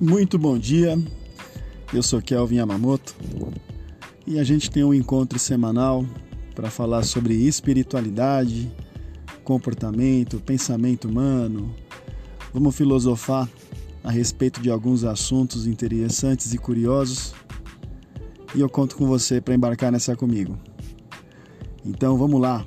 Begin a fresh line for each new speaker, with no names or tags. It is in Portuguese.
Muito bom dia, eu sou Kelvin Yamamoto e a gente tem um encontro semanal para falar sobre espiritualidade, comportamento, pensamento humano. Vamos filosofar a respeito de alguns assuntos interessantes e curiosos e eu conto com você para embarcar nessa comigo. Então vamos lá,